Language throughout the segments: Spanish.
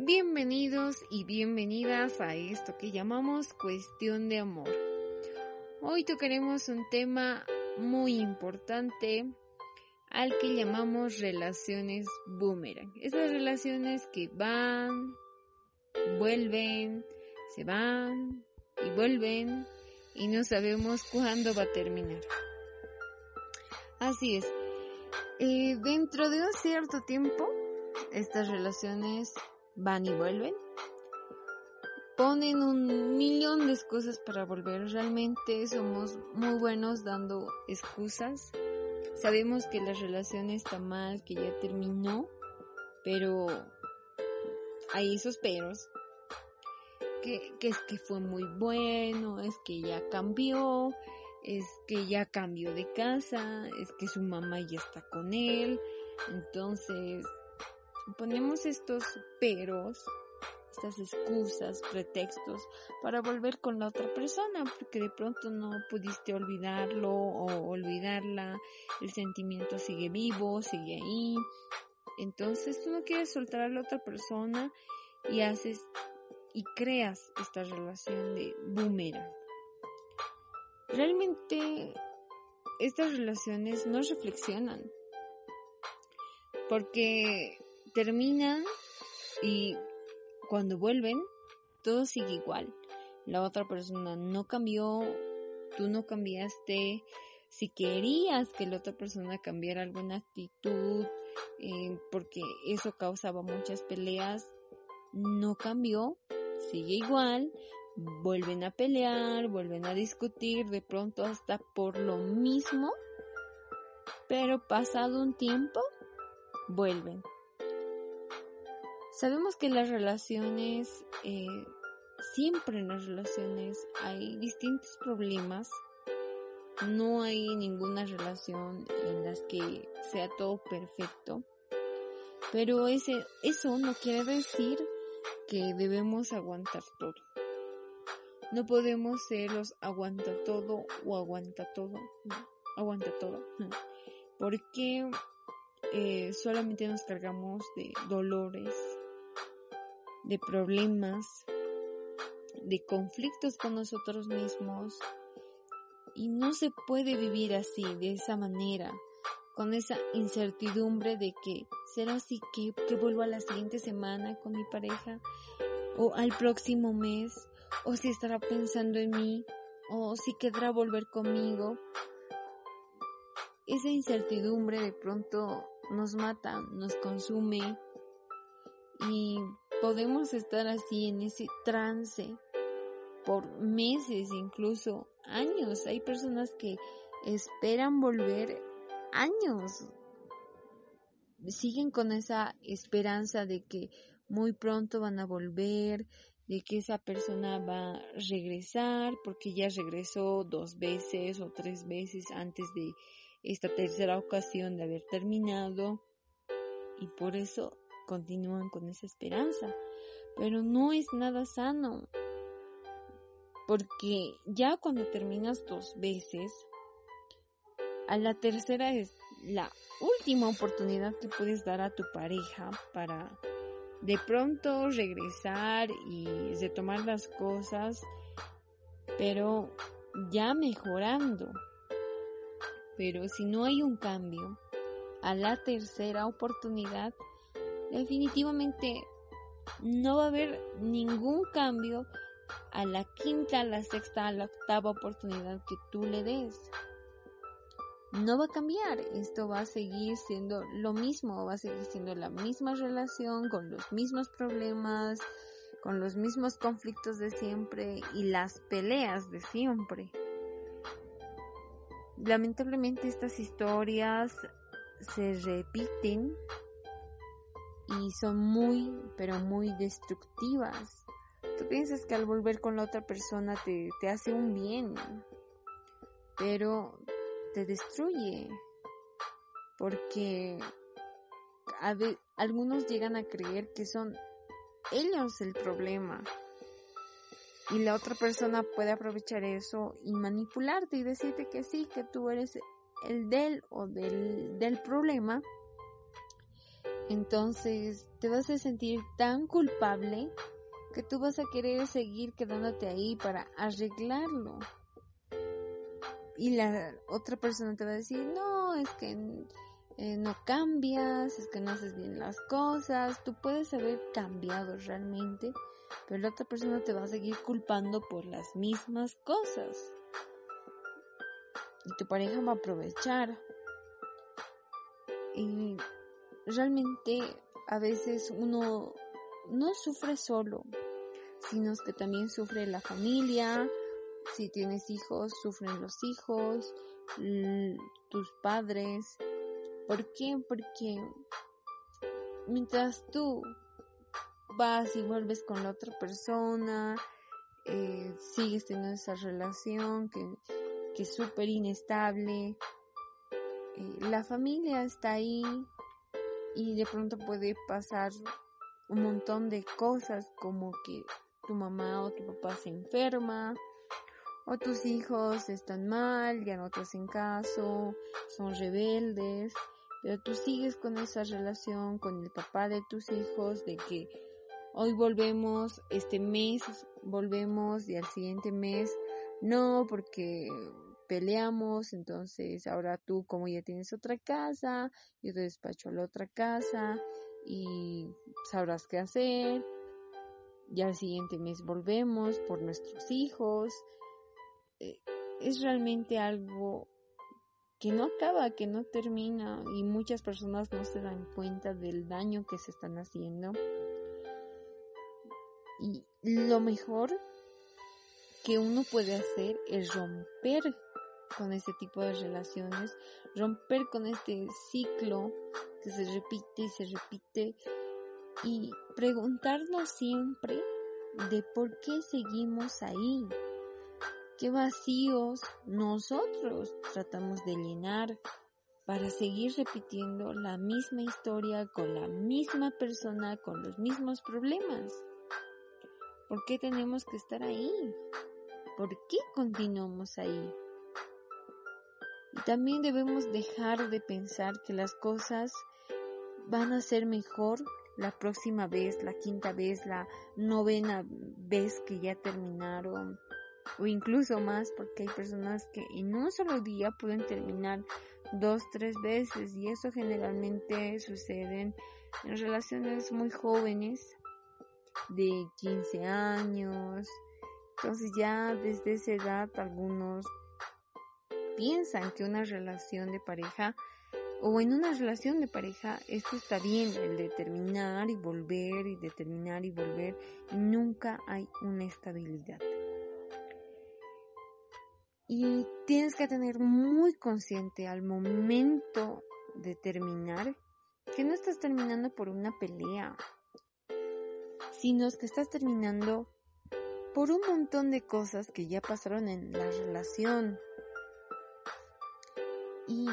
Bienvenidos y bienvenidas a esto que llamamos cuestión de amor. Hoy tocaremos un tema muy importante al que llamamos relaciones boomerang. Esas relaciones que van, vuelven, se van y vuelven y no sabemos cuándo va a terminar. Así es. Eh, dentro de un cierto tiempo, estas relaciones van y vuelven. Ponen un millón de excusas para volver. Realmente somos muy buenos dando excusas. Sabemos que la relación está mal, que ya terminó, pero hay esos peros. Que, que es que fue muy bueno, es que ya cambió, es que ya cambió de casa, es que su mamá ya está con él. Entonces, ponemos estos peros, estas excusas, pretextos para volver con la otra persona, porque de pronto no pudiste olvidarlo o olvidarla, el sentimiento sigue vivo, sigue ahí. Entonces tú no quieres soltar a la otra persona y haces y creas esta relación de boomerang. Realmente estas relaciones no reflexionan porque terminan y cuando vuelven todo sigue igual. La otra persona no cambió, tú no cambiaste. Si querías que la otra persona cambiara alguna actitud, eh, porque eso causaba muchas peleas, no cambió, sigue igual, vuelven a pelear, vuelven a discutir, de pronto hasta por lo mismo, pero pasado un tiempo, vuelven. Sabemos que las relaciones, eh, siempre en las relaciones hay distintos problemas. No hay ninguna relación en las que sea todo perfecto. Pero ese, eso no quiere decir que debemos aguantar todo. No podemos ser los aguanta todo o aguanta todo. aguanta todo. Porque eh, solamente nos cargamos de dolores, de problemas, de conflictos con nosotros mismos. Y no se puede vivir así, de esa manera, con esa incertidumbre de que será así que, que vuelvo a la siguiente semana con mi pareja, o al próximo mes, o si estará pensando en mí, o si querrá volver conmigo. Esa incertidumbre de pronto nos mata, nos consume y podemos estar así en ese trance por meses, incluso años. Hay personas que esperan volver años. Siguen con esa esperanza de que muy pronto van a volver, de que esa persona va a regresar, porque ya regresó dos veces o tres veces antes de esta tercera ocasión de haber terminado. Y por eso continúan con esa esperanza. Pero no es nada sano. Porque ya cuando terminas dos veces, a la tercera es la última oportunidad que puedes dar a tu pareja para de pronto regresar y retomar las cosas, pero ya mejorando. Pero si no hay un cambio, a la tercera oportunidad definitivamente no va a haber ningún cambio a la quinta, a la sexta, a la octava oportunidad que tú le des. No va a cambiar, esto va a seguir siendo lo mismo, va a seguir siendo la misma relación, con los mismos problemas, con los mismos conflictos de siempre y las peleas de siempre. Lamentablemente estas historias se repiten y son muy, pero muy destructivas. Tú piensas que al volver con la otra persona te, te hace un bien, pero te destruye. Porque algunos llegan a creer que son ellos el problema. Y la otra persona puede aprovechar eso y manipularte y decirte que sí, que tú eres el del o del, del problema Entonces te vas a sentir tan culpable que tú vas a querer seguir quedándote ahí para arreglarlo. Y la otra persona te va a decir, no, es que eh, no cambias, es que no haces bien las cosas, tú puedes haber cambiado realmente, pero la otra persona te va a seguir culpando por las mismas cosas. Y tu pareja va a aprovechar. Y realmente a veces uno no sufre solo, sino que también sufre la familia, si tienes hijos, sufren los hijos, tus padres. ¿Por qué? Porque mientras tú vas y vuelves con la otra persona, eh, sigues teniendo esa relación que, que es súper inestable, eh, la familia está ahí y de pronto puede pasar un montón de cosas como que tu mamá o tu papá se enferma o tus hijos están mal, ya no te hacen caso, son rebeldes, pero tú sigues con esa relación con el papá de tus hijos de que hoy volvemos, este mes volvemos y al siguiente mes no, porque peleamos, entonces ahora tú como ya tienes otra casa, yo te despacho a la otra casa y sabrás qué hacer. Y al siguiente mes volvemos por nuestros hijos. Eh, es realmente algo que no acaba, que no termina y muchas personas no se dan cuenta del daño que se están haciendo. Y lo mejor que uno puede hacer es romper con este tipo de relaciones, romper con este ciclo que se repite y se repite y preguntarnos siempre de por qué seguimos ahí, qué vacíos nosotros tratamos de llenar para seguir repitiendo la misma historia con la misma persona, con los mismos problemas. ¿Por qué tenemos que estar ahí? ¿Por qué continuamos ahí? También debemos dejar de pensar que las cosas van a ser mejor la próxima vez, la quinta vez, la novena vez que ya terminaron o incluso más porque hay personas que en un solo día pueden terminar dos, tres veces y eso generalmente sucede en relaciones muy jóvenes de 15 años. Entonces ya desde esa edad algunos piensan que una relación de pareja o en una relación de pareja esto está bien, el determinar y volver y determinar y volver, nunca hay una estabilidad. Y tienes que tener muy consciente al momento de terminar que no estás terminando por una pelea, sino que estás terminando por un montón de cosas que ya pasaron en la relación, y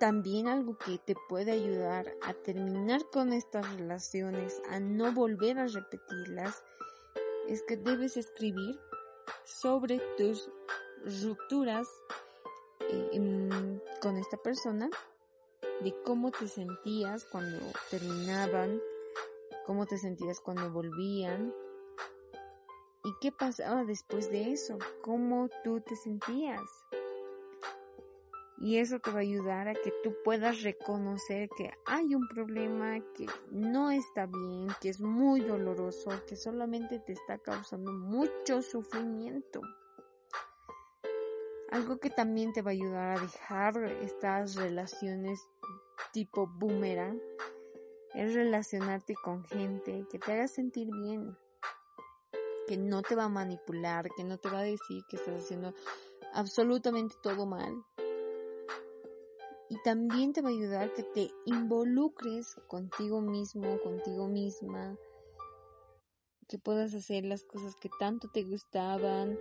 también algo que te puede ayudar a terminar con estas relaciones, a no volver a repetirlas, es que debes escribir sobre tus rupturas eh, con esta persona, de cómo te sentías cuando terminaban, cómo te sentías cuando volvían y qué pasaba después de eso, cómo tú te sentías. Y eso te va a ayudar a que tú puedas reconocer que hay un problema que no está bien, que es muy doloroso, que solamente te está causando mucho sufrimiento. Algo que también te va a ayudar a dejar estas relaciones tipo boomerang es relacionarte con gente que te haga sentir bien, que no te va a manipular, que no te va a decir que estás haciendo absolutamente todo mal, y también te va a ayudar que te involucres contigo mismo, contigo misma, que puedas hacer las cosas que tanto te gustaban,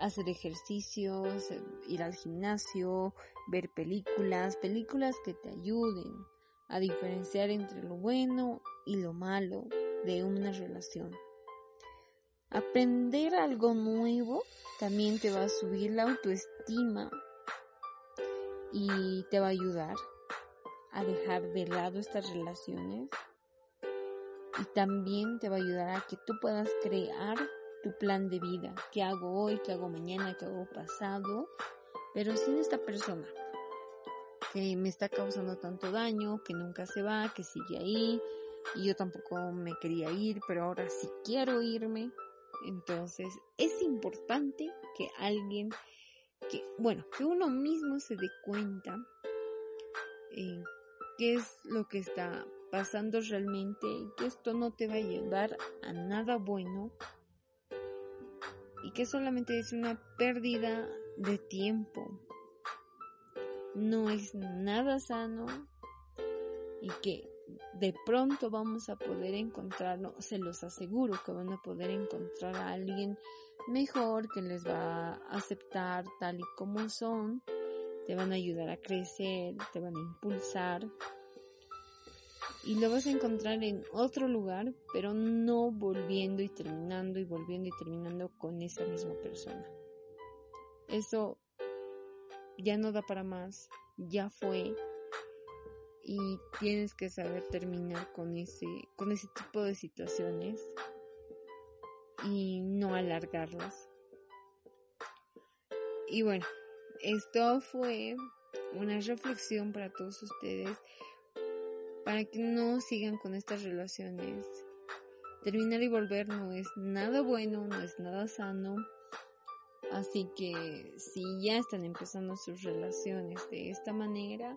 hacer ejercicios, ir al gimnasio, ver películas, películas que te ayuden a diferenciar entre lo bueno y lo malo de una relación. Aprender algo nuevo también te va a subir la autoestima y te va a ayudar a dejar de lado estas relaciones y también te va a ayudar a que tú puedas crear tu plan de vida. ¿Qué hago hoy? ¿Qué hago mañana? ¿Qué hago pasado? Pero sin esta persona que me está causando tanto daño, que nunca se va, que sigue ahí. Y yo tampoco me quería ir, pero ahora sí quiero irme. Entonces es importante que alguien, que, bueno, que uno mismo se dé cuenta eh, qué es lo que está pasando realmente y que esto no te va a llevar a nada bueno y que solamente es una pérdida de tiempo. No es nada sano y que de pronto vamos a poder encontrarlo, se los aseguro que van a poder encontrar a alguien mejor que les va a aceptar tal y como son, te van a ayudar a crecer, te van a impulsar. Y lo vas a encontrar en otro lugar, pero no volviendo y terminando y volviendo y terminando con esa misma persona. Eso ya no da para más, ya fue y tienes que saber terminar con ese con ese tipo de situaciones y no alargarlas. Y bueno, esto fue una reflexión para todos ustedes para que no sigan con estas relaciones. Terminar y volver no es nada bueno, no es nada sano. Así que si ya están empezando sus relaciones de esta manera,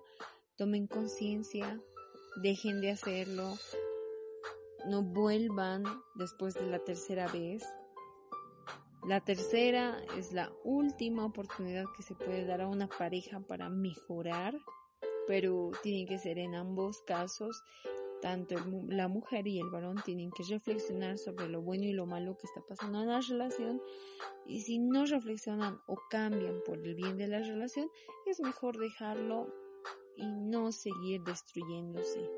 tomen conciencia, dejen de hacerlo, no vuelvan después de la tercera vez. La tercera es la última oportunidad que se puede dar a una pareja para mejorar pero tiene que ser en ambos casos, tanto la mujer y el varón tienen que reflexionar sobre lo bueno y lo malo que está pasando en la relación y si no reflexionan o cambian por el bien de la relación, es mejor dejarlo y no seguir destruyéndose.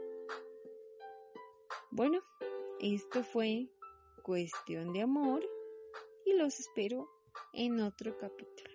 Bueno, esto fue cuestión de amor y los espero en otro capítulo.